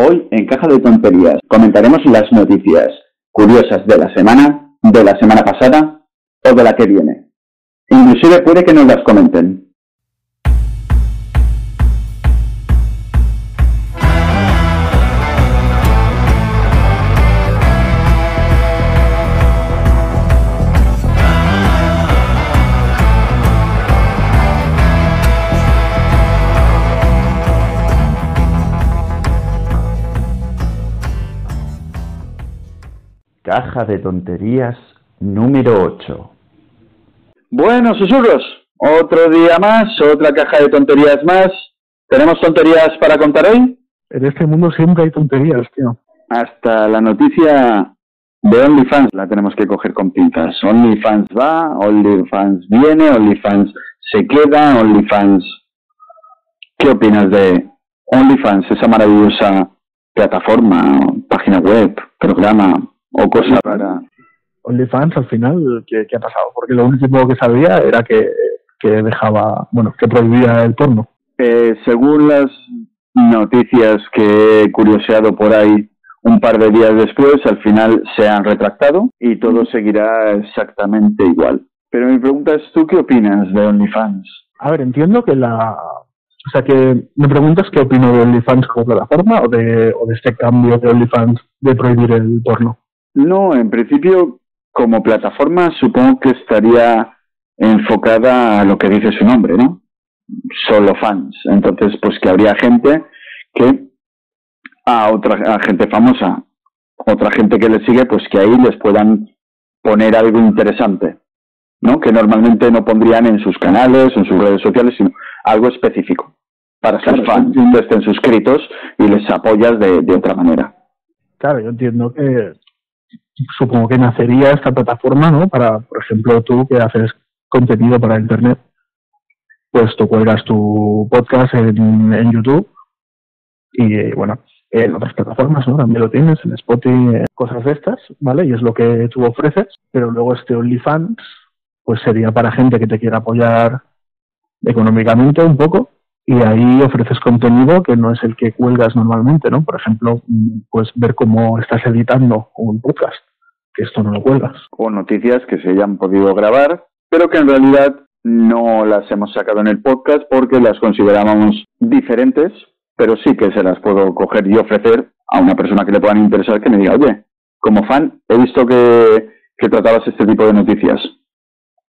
Hoy en Caja de Tonterías comentaremos las noticias curiosas de la semana, de la semana pasada o de la que viene. Inclusive puede que nos las comenten. Caja de tonterías número 8. Bueno, susurros, otro día más, otra caja de tonterías más. ¿Tenemos tonterías para contar hoy? En este mundo siempre hay tonterías, tío. Hasta la noticia de OnlyFans la tenemos que coger con pinzas. OnlyFans va, OnlyFans viene, OnlyFans se queda, OnlyFans... ¿Qué opinas de OnlyFans, esa maravillosa plataforma, página web, programa, o cosas para OnlyFans al final, ¿qué, ha pasado? Porque lo único que sabía era que, que dejaba, bueno, que prohibía el porno. Eh, según las noticias que he curioseado por ahí un par de días después, al final se han retractado y todo seguirá exactamente igual. Pero mi pregunta es, ¿tú qué opinas de OnlyFans? A ver, entiendo que la... O sea, que me preguntas qué opino de OnlyFans como plataforma o de, o de este cambio de OnlyFans de prohibir el porno. No, en principio, como plataforma, supongo que estaría enfocada a lo que dice su nombre, ¿no? Solo fans. Entonces, pues que habría gente que a otra a gente famosa, otra gente que le sigue, pues que ahí les puedan poner algo interesante, ¿no? Que normalmente no pondrían en sus canales, en sus redes sociales, sino algo específico para sus fans, que estén suscritos y les apoyas de, de otra manera. Claro, yo entiendo que supongo que nacería esta plataforma, ¿no? Para, por ejemplo, tú que haces contenido para Internet, pues tú cuelgas tu podcast en, en YouTube y, bueno, en otras plataformas, ¿no? También lo tienes, en Spotify, cosas de estas, ¿vale? Y es lo que tú ofreces, pero luego este OnlyFans, pues sería para gente que te quiera apoyar económicamente un poco y ahí ofreces contenido que no es el que cuelgas normalmente, ¿no? Por ejemplo, pues ver cómo estás editando un podcast, que esto no lo cuelgas. O noticias que se hayan podido grabar, pero que en realidad no las hemos sacado en el podcast porque las considerábamos diferentes, pero sí que se las puedo coger y ofrecer a una persona que le puedan interesar que me diga, oye, como fan, he visto que, que tratabas este tipo de noticias.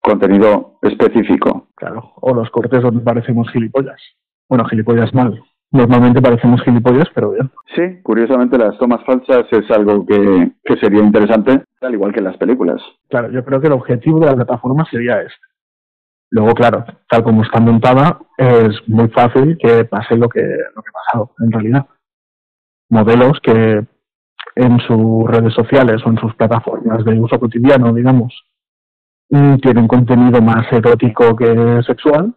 Contenido específico. Claro, o los cortes donde parecemos gilipollas. Bueno, gilipollas mal. Normalmente parecemos gilipollas, pero bien. Sí, curiosamente las tomas falsas es algo que, que sería interesante, al igual que las películas. Claro, yo creo que el objetivo de la plataforma sería este. Luego, claro, tal como está montada, es muy fácil que pase lo que, lo que ha pasado, en realidad. Modelos que en sus redes sociales o en sus plataformas de uso cotidiano, digamos, mm, tienen contenido más erótico que sexual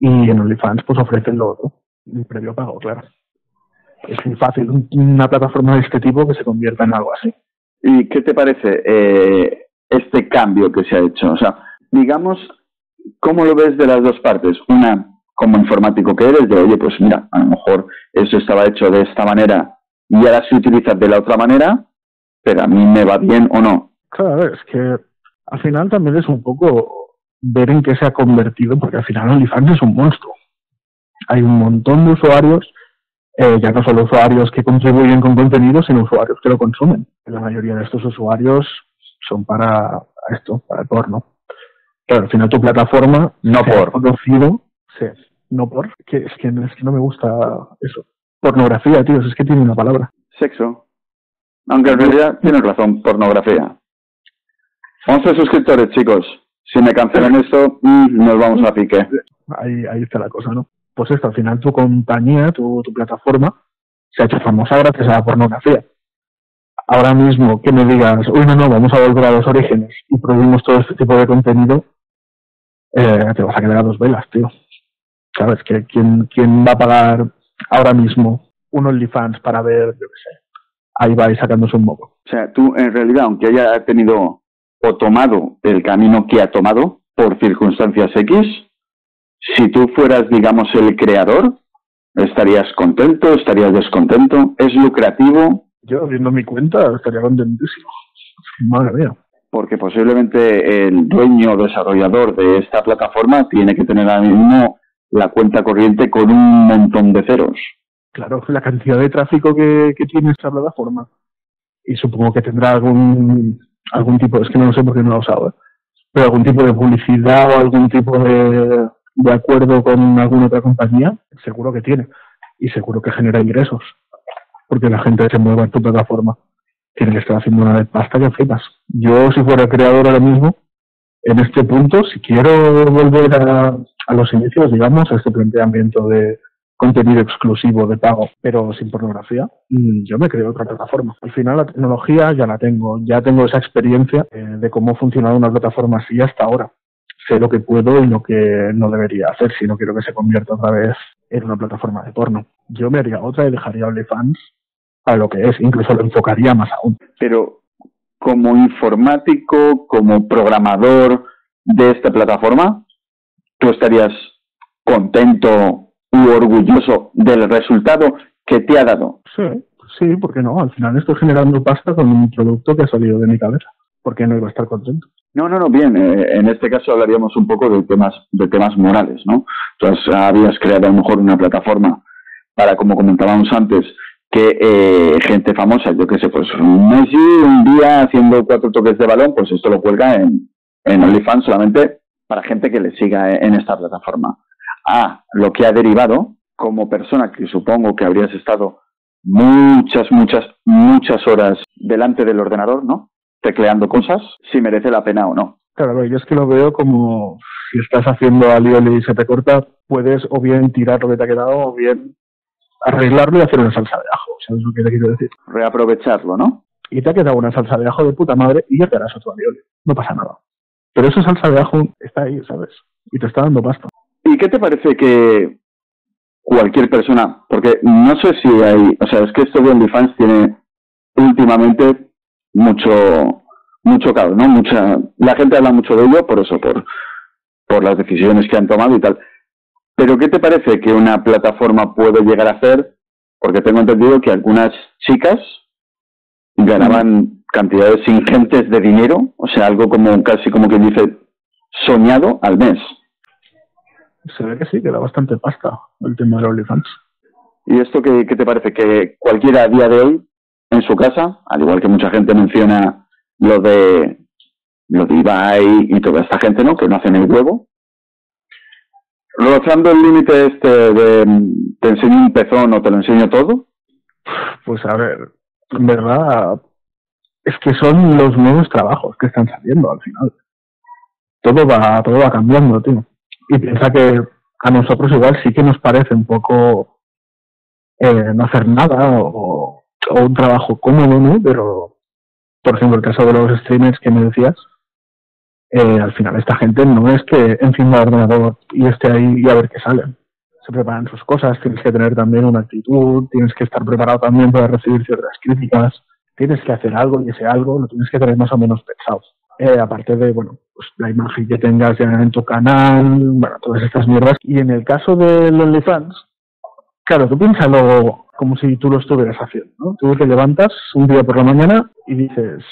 y en OnlyFans pues ofrecen lo otro, el previo pago, claro. Es muy fácil una plataforma de este tipo que se convierta en algo así. ¿Y qué te parece eh, este cambio que se ha hecho? O sea, digamos, ¿cómo lo ves de las dos partes? Una, como informático que eres, de oye, pues mira, a lo mejor eso estaba hecho de esta manera y ahora se utiliza de la otra manera, pero a mí me va bien o no. Claro, es que al final también es un poco ver en qué se ha convertido, porque al final OnlyFans es un monstruo. Hay un montón de usuarios, eh, ya no solo usuarios que contribuyen con contenido, sino usuarios que lo consumen. La mayoría de estos usuarios son para esto, para el porno. Claro, al final tu plataforma no por conocido, sí, no por, que es que, es que no me gusta eso. Pornografía, tío, es que tiene una palabra. Sexo. Aunque en realidad tienes razón, pornografía. 11 suscriptores, chicos. Si me cancelan esto, mm, nos vamos a pique. Ahí, ahí está la cosa, ¿no? Pues esto, al final tu compañía, tu, plataforma, se ha hecho famosa gracias a la pornografía. Ahora mismo que me digas, uy, no, no, vamos a volver a los orígenes y prohibimos todo este tipo de contenido, eh, te vas a quedar a dos velas, tío. ¿Sabes? Que ¿quién, ¿Quién va a pagar ahora mismo un OnlyFans para ver, yo qué sé, ahí va sacándose un moco? O sea, tú en realidad, aunque haya tenido o tomado el camino que ha tomado por circunstancias X, si tú fueras, digamos, el creador, ¿Estarías contento? ¿Estarías descontento? ¿Es lucrativo? Yo, viendo mi cuenta, estaría contentísimo. Madre mía. Porque posiblemente el dueño o desarrollador de esta plataforma tiene que tener ahora mismo la cuenta corriente con un montón de ceros. Claro, la cantidad de tráfico que, que tiene esta plataforma. Y supongo que tendrá algún algún tipo, es que no lo sé porque no lo he usado, ¿eh? pero algún tipo de publicidad o algún tipo de, de acuerdo con alguna otra compañía, seguro que tiene. Y seguro que genera ingresos. Porque la gente se mueve en tu plataforma. Tiene que estar haciendo una de pasta que flipas. Yo, si fuera creador ahora mismo, en este punto, si quiero volver a, a los inicios, digamos, a este planteamiento de contenido exclusivo de pago, pero sin pornografía, mm, yo me creo otra plataforma. Al final la tecnología ya la tengo, ya tengo esa experiencia eh, de cómo funciona una plataforma así hasta ahora. Sé lo que puedo y lo que no debería hacer si no quiero que se convierta otra vez en una plataforma de porno. Yo me haría otra y dejaría OnlyFans a lo que es, incluso lo enfocaría más aún. Pero como informático, como programador de esta plataforma, ¿tú estarías contento u orgulloso del resultado que te ha dado? Sí, sí, porque no? Al final estoy generando pasta con un producto que ha salido de mi cabeza. ¿Por qué no iba a estar contento? No, no, no, bien. Eh, en este caso hablaríamos un poco de temas, de temas morales, ¿no? Entonces habías creado a lo mejor una plataforma para, como comentábamos antes, que eh, gente famosa, yo qué sé, pues Messi un día haciendo cuatro toques de balón, pues esto lo cuelga en, en OnlyFans solamente para gente que le siga en esta plataforma. A lo que ha derivado como persona que supongo que habrías estado muchas, muchas, muchas horas delante del ordenador, ¿no? Tecleando cosas, si merece la pena o no. Claro, yo es que lo veo como si estás haciendo alioli y se te corta, puedes o bien tirar lo que te ha quedado o bien arreglarlo y hacer una salsa de ajo, ¿sabes lo que te quiero decir? Reaprovecharlo, ¿no? Y te ha quedado una salsa de ajo de puta madre y ya te harás otro alioli. No pasa nada. Pero esa salsa de ajo está ahí, ¿sabes? Y te está dando pasta. ¿Y qué te parece que cualquier persona, porque no sé si hay, o sea, es que esto de OnlyFans tiene últimamente mucho, mucho caos, ¿no? Mucha, la gente habla mucho de ello por eso, por, por las decisiones que han tomado y tal. Pero ¿qué te parece que una plataforma puede llegar a hacer? Porque tengo entendido que algunas chicas ganaban cantidades ingentes de dinero, o sea, algo como casi como que dice soñado al mes. Se ve que sí, que da bastante pasta el tema de OnlyFans. ¿Y esto qué, qué te parece? Que cualquiera a día de hoy, en su casa, al igual que mucha gente menciona lo de lo de Ibai y toda esta gente, ¿no? Que no hacen el huevo, rozando el límite este de te enseño un pezón o te lo enseño todo? Pues a ver, en verdad es que son los nuevos trabajos que están saliendo al final. Todo va, todo va cambiando, tío. Y piensa que a nosotros igual sí que nos parece un poco eh, no hacer nada o, o un trabajo cómodo, ¿no? Pero, por ejemplo, el caso de los streamers que me decías, eh, al final esta gente no es que encima del ordenador y esté ahí y a ver qué sale. Se preparan sus cosas, tienes que tener también una actitud, tienes que estar preparado también para recibir ciertas críticas, tienes que hacer algo y ese algo lo tienes que tener más o menos pensado. Eh, aparte de, bueno, pues la imagen que tengas en tu canal, bueno, todas estas mierdas. Y en el caso de los OnlyFans, claro, tú piénsalo como si tú lo estuvieras haciendo, ¿no? Tú te levantas un día por la mañana y dices,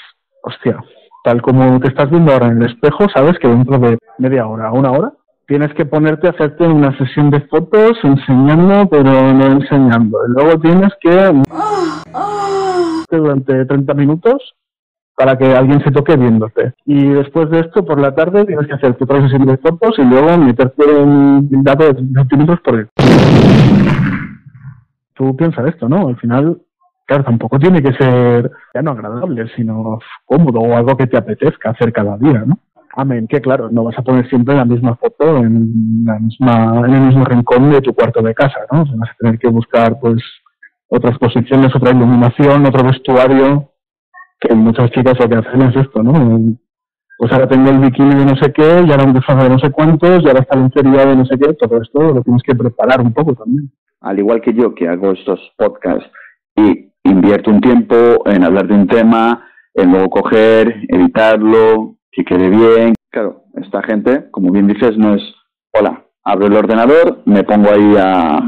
hostia, tal como te estás viendo ahora en el espejo, sabes que dentro de media hora, una hora, tienes que ponerte a hacerte una sesión de fotos enseñando, pero no enseñando. Y luego tienes que durante 30 minutos para que alguien se toque viéndote. Y después de esto, por la tarde, tienes que hacer tu sesión de fotos y luego meterte un dato de 30 minutos por el... Tú piensas esto, ¿no? Al final claro, tampoco tiene que ser ya no agradable, sino cómodo o algo que te apetezca hacer cada día, ¿no? Amén, que claro, no vas a poner siempre la misma foto en la misma, en el mismo rincón de tu cuarto de casa, ¿no? vas a tener que buscar pues otras posiciones, otra iluminación, otro vestuario, que muchas chicas lo que hacen es esto, ¿no? Pues ahora tengo el bikini de no sé qué, y ahora un de no sé cuántos, y ahora está la inferioridad de no sé qué, todo esto lo tienes que preparar un poco también. Al igual que yo, que hago estos podcasts y invierto un tiempo en hablar de un tema, en luego coger, editarlo, que quede bien. Claro, esta gente, como bien dices, no es, hola, abro el ordenador, me pongo ahí a,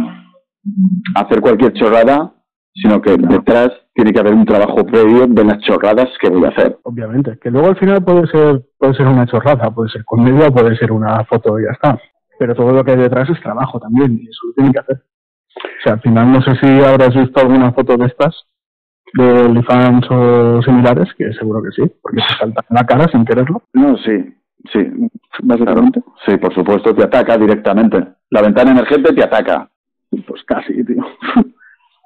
hacer cualquier chorrada, sino que detrás tiene que haber un trabajo previo de las chorradas que voy a hacer. Obviamente, que luego al final puede ser puede ser una chorrada, puede ser comedia, puede ser una foto y ya está. Pero todo lo que hay detrás es trabajo también y eso lo tiene que hacer. O sea, al final no sé si habrás visto alguna foto de estas de OnlyFans o similares, que seguro que sí, porque se salta en la cara sin quererlo. No, sí, sí, básicamente. Sí, por supuesto, te ataca directamente. La ventana emergente te ataca. Pues casi, tío.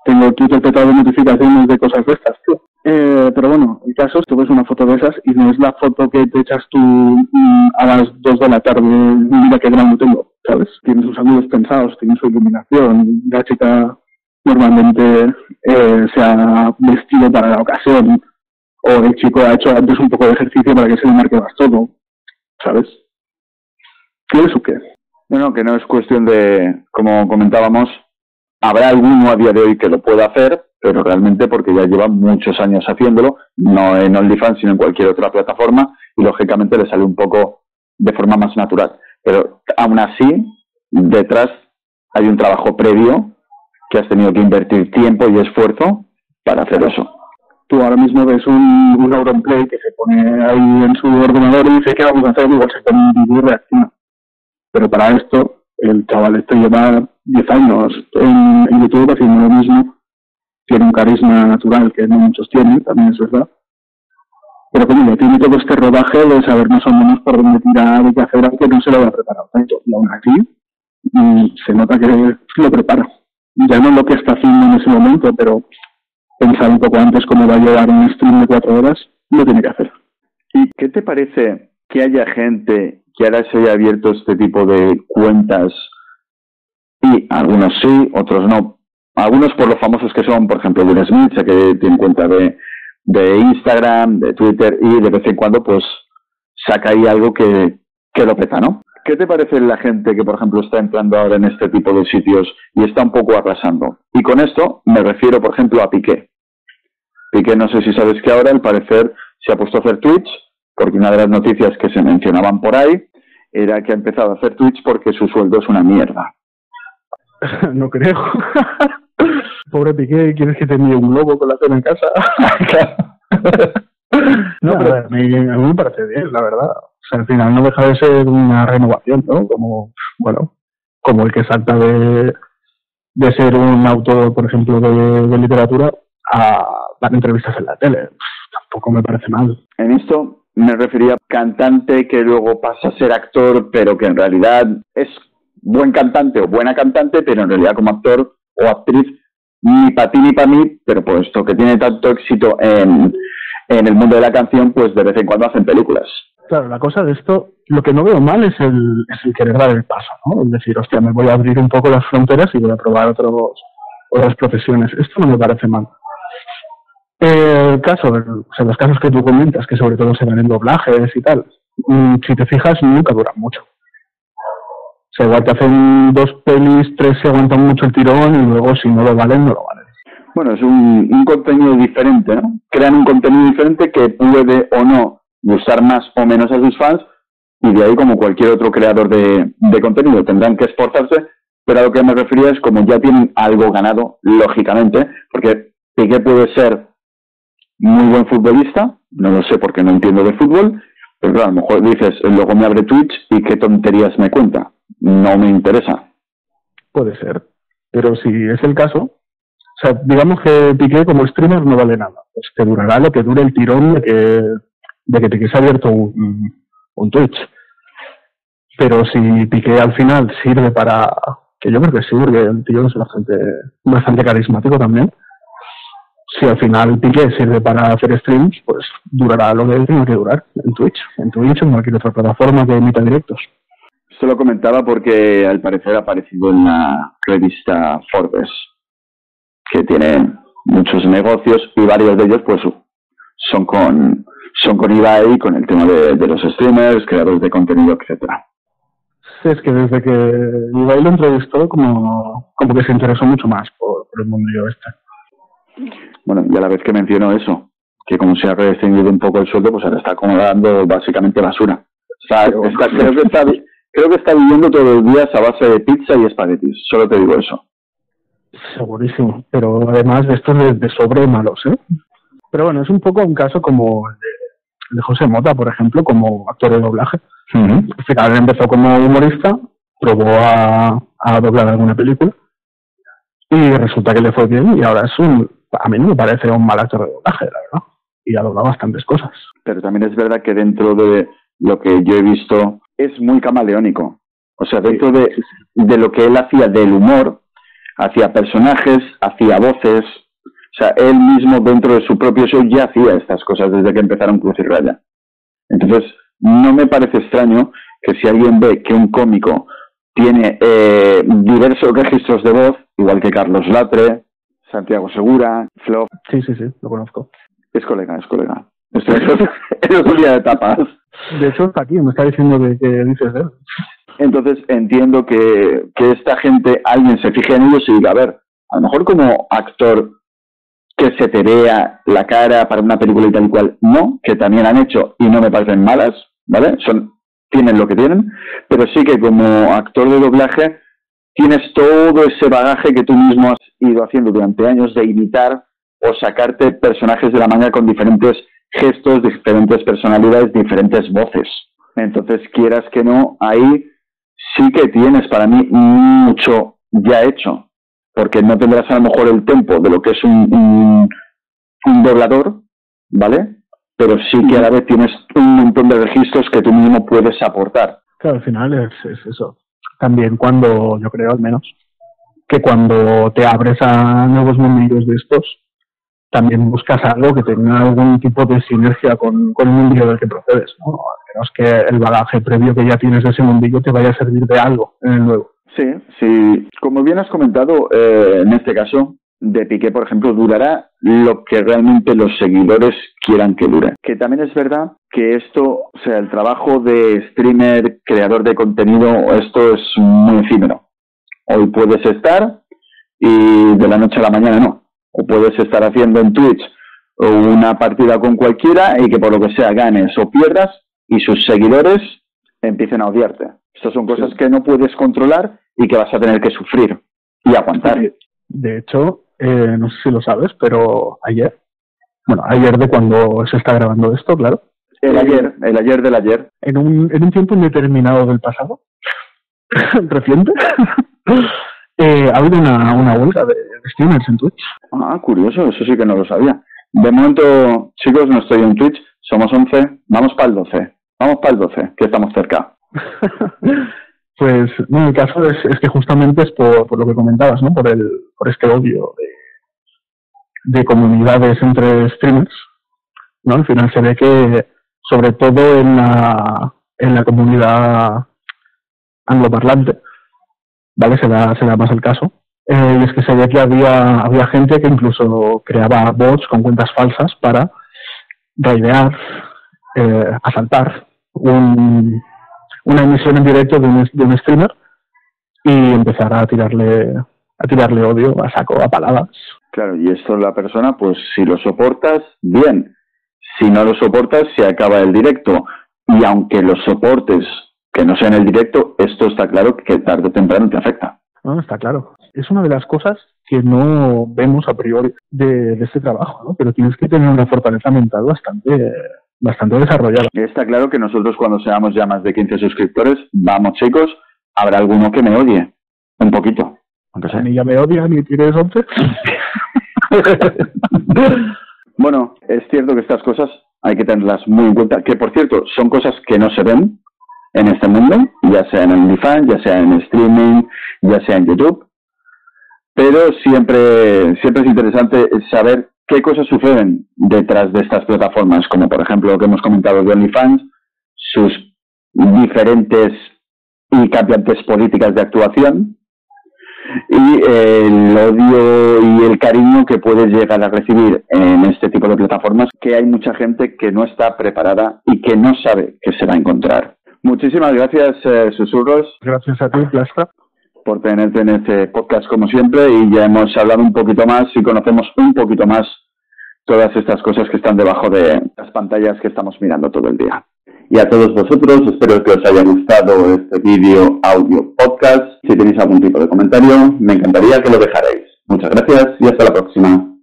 Tengo aquí de notificaciones de cosas de estas, tío. Eh, pero bueno, el caso es que ves una foto de esas y no es la foto que te echas tú mm, a las 2 de la tarde, mira qué grande tengo, ¿sabes? Tienes sus ángulos pensados, tienes su iluminación, la chica normalmente eh, se ha vestido para la ocasión o el chico ha hecho antes un poco de ejercicio para que se le marque más todo, ¿sabes? ¿Quieres o qué? Bueno, que no es cuestión de, como comentábamos, habrá alguno a día de hoy que lo pueda hacer, pero realmente porque ya lleva muchos años haciéndolo, no en OnlyFans, sino en cualquier otra plataforma, y lógicamente le sale un poco de forma más natural. Pero aún así, detrás hay un trabajo previo que has tenido que invertir tiempo y esfuerzo para hacer eso. Tú ahora mismo ves un, un Play que se pone ahí en su ordenador y dice, ¿qué vamos a hacer? Igual se pone un reacciona. Pero para esto, el chaval este lleva 10 años en, en YouTube haciendo lo mismo. Tiene un carisma natural que no muchos tienen, también es verdad. Pero como ya tiene todo este rodaje de saber más o menos por dónde tirar y qué hacer, aunque no se lo había preparado tanto. Y aún así, mm, se nota que lo prepara ya no lo que está haciendo en ese momento, pero pensar un poco antes cómo va a llevar un stream de cuatro horas, lo tiene que hacer. ¿Y qué te parece que haya gente que ahora se haya abierto este tipo de cuentas y algunos sí, otros no? Algunos por los famosos que son, por ejemplo, Will Smith, que tiene cuenta de, Instagram, de Twitter y de vez en cuando pues saca ahí algo que, lo peta, ¿no? ¿Qué te parece la gente que, por ejemplo, está entrando ahora en este tipo de sitios y está un poco arrasando? Y con esto me refiero, por ejemplo, a Piqué. Piqué, no sé si sabes que ahora, al parecer, se ha puesto a hacer Twitch, porque una de las noticias que se mencionaban por ahí era que ha empezado a hacer Twitch porque su sueldo es una mierda. no creo. Pobre Piqué, ¿quieres que te envíe un globo con la cena en casa? no, pero a mí, a mí me parece bien, la verdad al final no deja de ser una renovación, ¿no? Como, bueno, como el que salta de, de ser un autor, por ejemplo, de, literatura a dar entrevistas en la tele. tampoco me parece mal. En esto me refería a cantante que luego pasa a ser actor, pero que en realidad es buen cantante o buena cantante, pero en realidad como actor o actriz ni para ti ni para mí, pero puesto que tiene tanto éxito en, en el mundo de la canción, pues de vez en cuando hacen películas. Claro, la cosa de esto, lo que no veo mal es el, es el querer dar el paso, ¿no? Es decir, hostia, me voy a abrir un poco las fronteras y voy a probar otros, otras profesiones. Esto no me parece mal. El caso, o sea, los casos que tú comentas, que sobre todo se ven en doblajes y tal, mm, si te fijas, nunca duran mucho. O sea, igual te hacen dos pelis, tres se aguantan mucho el tirón y luego si no lo valen, no lo valen. Bueno, es un, un contenido diferente, ¿no? Crean un contenido diferente que puede o no gustar más o menos a sus fans y de ahí como cualquier otro creador de, contenido tendrán que esforzarse, pero a lo que me refería es como ya tienen algo ganado, lógicamente, porque Piqué puede ser muy buen futbolista, no lo sé porque no entiendo de fútbol, pero a lo mejor dices, luego me abre Twitch y qué tonterías me cuenta, no me interesa. Puede ser, pero si es el caso, o sea, digamos que Piqué como streamer no vale nada, pues te durará lo que dure el tirón de que de que te quede abierto un, un Twitch. Pero si Piqué al final sirve para, que yo creo que sí, porque el tío es bastante, bastante carismático también. Si al final Piqué sirve para hacer streams, pues durará lo que tiene que durar en Twitch, en Twitch o en cualquier otra plataforma que emita directos. Esto lo comentaba porque al parecer ha aparecido en la revista Forbes, que tiene muchos negocios y varios de ellos pues son con son con Ibai, con el tema de, los streamers, creadores de contenido, etcétera. Sí, es que desde que Ibai lo entrevistó, como, como que se interesó mucho más por, el mundo este. Bueno, y a la vez que mencionó eso, que como se ha restringido un poco el sueldo, pues ahora está acomodando básicamente basura. creo, que está, creo que está viviendo todos los días a base de pizza y espaguetis, solo te digo eso. Segurísimo, pero además de estos de, de sobre malos, ¿eh? Pero bueno, es un poco un caso como el de, José Mota, por ejemplo, como actor de doblaje. Al final empezó como humorista, probó a, a doblar alguna película y resulta que le fue bien y ahora es un, a mí no me parece un mal actor de doblaje, la verdad. Y ha doblado bastantes cosas. Pero también es verdad que dentro de lo que yo he visto es muy camaleónico. O sea, dentro de, de lo que él hacía del humor, hacía personajes, hacía voces. O sea, él mismo dentro de su propio show ya hacía estas cosas desde que empezaron Cruz y Raya. Entonces, no me parece extraño que si alguien ve que un cómico tiene eh, diversos registros de voz, igual que Carlos Latre, Santiago Segura, Flo. Sí, sí, sí, lo conozco. Es colega, es colega. Un día de tapas. De hecho, está aquí, me está diciendo que, que dices de él. Entonces entiendo que, que esta gente, alguien se fije en ellos y diga, a ver, a lo mejor como actor que se te vea la cara para una película y tal y cual, no, que también han hecho y no me parecen malas, ¿vale? Son, tienen lo que tienen, pero sí que como actor de doblaje tienes todo ese bagaje que tú mismo has ido haciendo durante años de imitar o sacarte personajes de la manga con diferentes gestos, diferentes personalidades, diferentes voces. Entonces, quieras que no, ahí sí que tienes para mí mucho ya hecho, porque no tendrás a lo mejor el tempo de lo que es un, un, doblador, ¿vale? Pero sí que a la vez tienes un montón de registros que tú mismo puedes aportar. Claro, al final es eso. También cuando, yo creo al menos, que cuando te abres a nuevos mundillos de estos, también buscas algo que tenga algún tipo de sinergia con, con el mundillo del que procedes, ¿no? Al menos que el bagaje previo que ya tienes de ese mundillo te vaya a servir de algo en el nuevo. Sí, sí. Como bien has comentado, eh, en este caso, de Piqué, por ejemplo, durará lo que realmente los seguidores quieran que dure. Que también es verdad que esto, o sea, el trabajo de streamer, creador de contenido, esto es muy efímero. Hoy puedes estar y de la noche a la mañana no. O puedes estar haciendo en Twitch una partida con cualquiera y que por lo que sea ganes o pierdas y sus seguidores empiecen a odiarte. Estas son cosas que no puedes controlar y que vas a tener que sufrir y aguantar. De hecho, eh, no sé si lo sabes, pero ayer, bueno, ayer de cuando se está grabando esto, claro. El ayer, el ayer del ayer. En un, en un tiempo indeterminado del pasado, reciente, eh, ha habido una, una huelga de streamers en Twitch. Ah, curioso, eso sí que no lo sabía. De momento, chicos, no estoy en Twitch, somos 11, vamos para el 12, vamos para el 12, que estamos cerca. pues, no, el caso es, es que justamente es por, por, lo que comentabas, ¿no? Por, el, por este odio de, de comunidades entre streamers, ¿no? Al final se ve que, sobre todo en la, en la comunidad angloparlante, ¿vale? Se da, se más el caso. Eh, y es que se ve que había, había gente que incluso creaba bots con cuentas falsas para raidear, eh, asaltar un, una emisión en directo de un, de un streamer y empezar a tirarle a tirarle odio a saco, a paladas. Claro, y esto la persona, pues si lo soportas, bien. Si no lo soportas, se acaba el directo. Y aunque lo soportes, que no sea en el directo, esto está claro que tarde o temprano te afecta. No, está claro. Es una de las cosas que no vemos a priori de, de este trabajo, ¿no? Pero tienes que tener una fortaleza mental bastante bastante desarrollada. Está claro que nosotros cuando seamos ya más de 15 suscriptores, vamos chicos, habrá alguno que me odie, un poquito. Aunque sea. Ni ya me odia, ni tienes 11. bueno, es cierto que estas cosas hay que tenerlas muy en cuenta, que por cierto, son cosas que no se ven en este mundo, ya sea en OnlyFans, ya sea en streaming, ya sea en YouTube, pero siempre, siempre es interesante saber qué cosas suceden detrás de estas plataformas, como por ejemplo lo que hemos comentado de OnlyFans, sus diferentes y cambiantes políticas de actuación y el odio y el cariño que puedes llegar a recibir en este tipo de plataformas, que hay mucha gente que no está preparada y que no sabe que se va a encontrar. Muchísimas gracias, eh, Susurros. Gracias a ti, Plastra por tenerte en este podcast como siempre y ya hemos hablado un poquito más y conocemos un poquito más todas estas cosas que están debajo de las pantallas que estamos mirando todo el día. Y a todos vosotros, espero que os haya gustado este vídeo, audio, podcast. Si tenéis algún tipo de comentario, me encantaría que lo dejarais. Muchas gracias y hasta la próxima.